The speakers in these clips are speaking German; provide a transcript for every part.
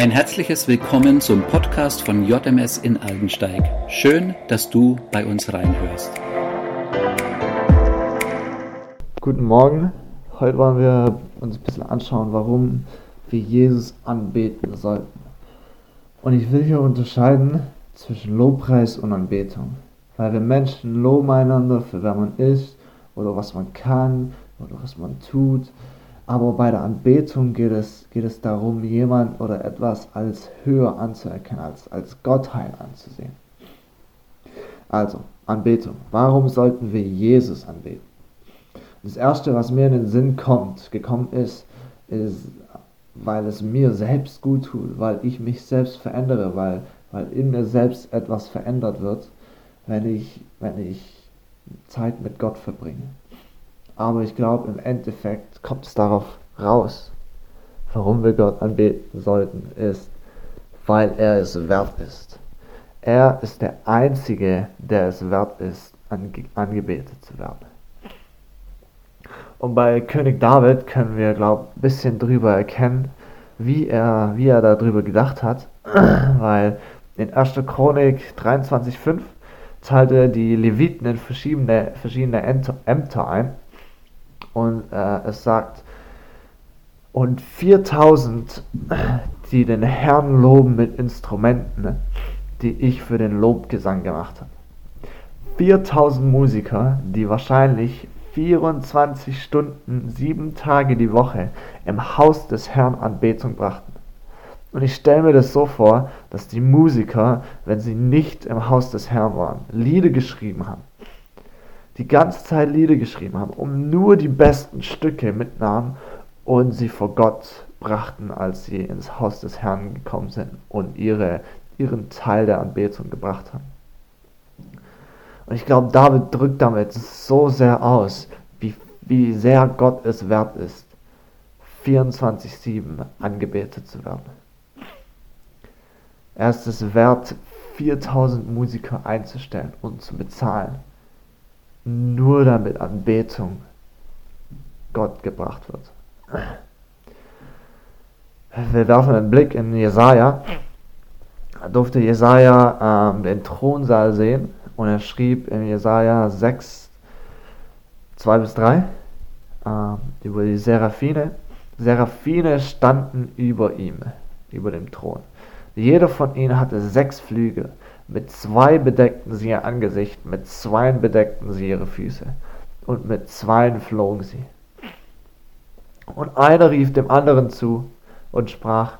Ein herzliches Willkommen zum Podcast von JMS in Aldensteig. Schön, dass du bei uns reinhörst. Guten Morgen. Heute wollen wir uns ein bisschen anschauen, warum wir Jesus anbeten sollten. Und ich will hier unterscheiden zwischen Lobpreis und Anbetung. Weil wir Menschen loben einander für wer man ist oder was man kann oder was man tut. Aber bei der Anbetung geht es, geht es darum, jemand oder etwas als höher anzuerkennen, als, als Gottheit anzusehen. Also, Anbetung. Warum sollten wir Jesus anbeten? Das Erste, was mir in den Sinn kommt, gekommen ist, ist, weil es mir selbst gut tut, weil ich mich selbst verändere, weil, weil in mir selbst etwas verändert wird, wenn ich, wenn ich Zeit mit Gott verbringe. Aber ich glaube, im Endeffekt kommt es darauf raus, warum wir Gott anbeten sollten, ist, weil er es wert ist. Er ist der Einzige, der es wert ist, ange angebetet zu werden. Und bei König David können wir, glaube ich, ein bisschen drüber erkennen, wie er, wie er darüber gedacht hat, weil in 1. Chronik 23,5 teilte die Leviten in verschiedene, verschiedene Ämter ein und äh, es sagt, und 4000, die den Herrn loben mit Instrumenten, die ich für den Lobgesang gemacht habe. 4000 Musiker, die wahrscheinlich 24 Stunden, sieben Tage die Woche im Haus des Herrn Anbetung brachten. Und ich stelle mir das so vor, dass die Musiker, wenn sie nicht im Haus des Herrn waren, Lieder geschrieben haben die ganze Zeit Lieder geschrieben haben, um nur die besten Stücke mitnahmen und sie vor Gott brachten, als sie ins Haus des Herrn gekommen sind und ihre, ihren Teil der Anbetung gebracht haben. Und ich glaube, David drückt damit so sehr aus, wie, wie sehr Gott es wert ist, 24-7 angebetet zu werden. Er ist es wert, 4000 Musiker einzustellen und zu bezahlen nur damit Anbetung Gott gebracht wird. Wir werfen einen Blick in Jesaja. Da durfte Jesaja ähm, den Thronsaal sehen und er schrieb in Jesaja 6, 2 bis 3 ähm, über die Seraphine. Seraphine standen über ihm, über dem Thron. Jeder von ihnen hatte sechs Flügel. Mit zwei bedeckten sie ihr Angesicht, mit zweien bedeckten sie ihre Füße, und mit zweien flogen sie. Und einer rief dem anderen zu und sprach,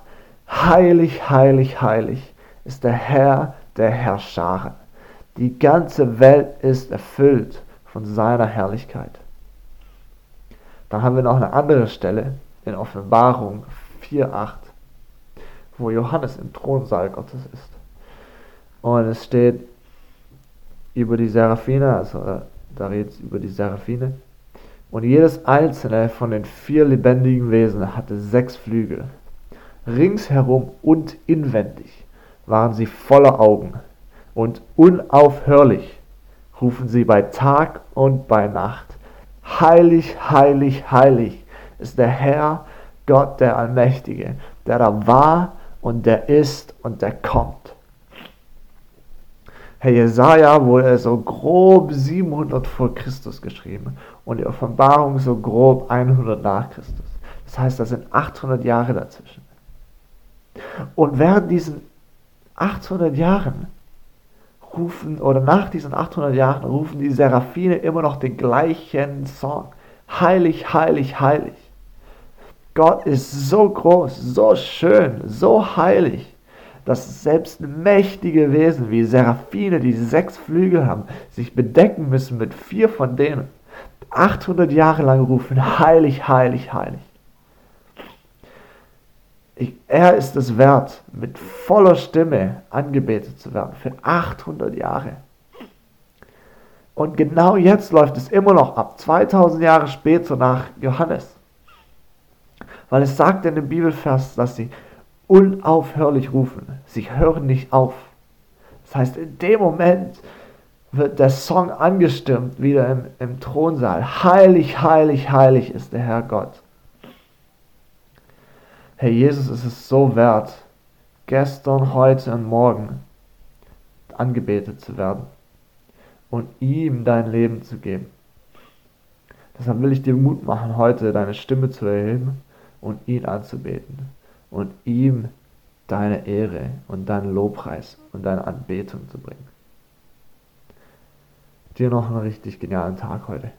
Heilig, heilig, heilig ist der Herr der Herrscharen. Die ganze Welt ist erfüllt von seiner Herrlichkeit. Dann haben wir noch eine andere Stelle in Offenbarung 4.8, wo Johannes im Thronsaal Gottes ist. Und es steht über die Seraphine, also äh, da redet es über die Seraphine. Und jedes einzelne von den vier lebendigen Wesen hatte sechs Flügel. Ringsherum und inwendig waren sie voller Augen. Und unaufhörlich rufen sie bei Tag und bei Nacht. Heilig, heilig, heilig ist der Herr, Gott der Allmächtige, der da war und der ist und der kommt. Herr Jesaja wurde so grob 700 vor Christus geschrieben und die Offenbarung so grob 100 nach Christus. Das heißt, da sind 800 Jahre dazwischen. Und während diesen 800 Jahren rufen, oder nach diesen 800 Jahren rufen die Seraphine immer noch den gleichen Song. Heilig, heilig, heilig. Gott ist so groß, so schön, so heilig dass selbst mächtige Wesen wie Seraphine, die sechs Flügel haben, sich bedecken müssen mit vier von denen. 800 Jahre lang rufen, heilig, heilig, heilig. Ich, er ist es wert, mit voller Stimme angebetet zu werden, für 800 Jahre. Und genau jetzt läuft es immer noch ab, 2000 Jahre später nach Johannes. Weil es sagt in dem Bibelvers, dass sie unaufhörlich rufen. Sie hören nicht auf. Das heißt, in dem Moment wird der Song angestimmt, wieder im, im Thronsaal. Heilig, heilig, heilig ist der Herr Gott. Herr Jesus ist es so wert, gestern, heute und morgen angebetet zu werden und ihm dein Leben zu geben. Deshalb will ich dir Mut machen, heute deine Stimme zu erheben und ihn anzubeten und ihm deine Ehre und deinen Lobpreis und deine Anbetung zu bringen. Dir noch einen richtig genialen Tag heute.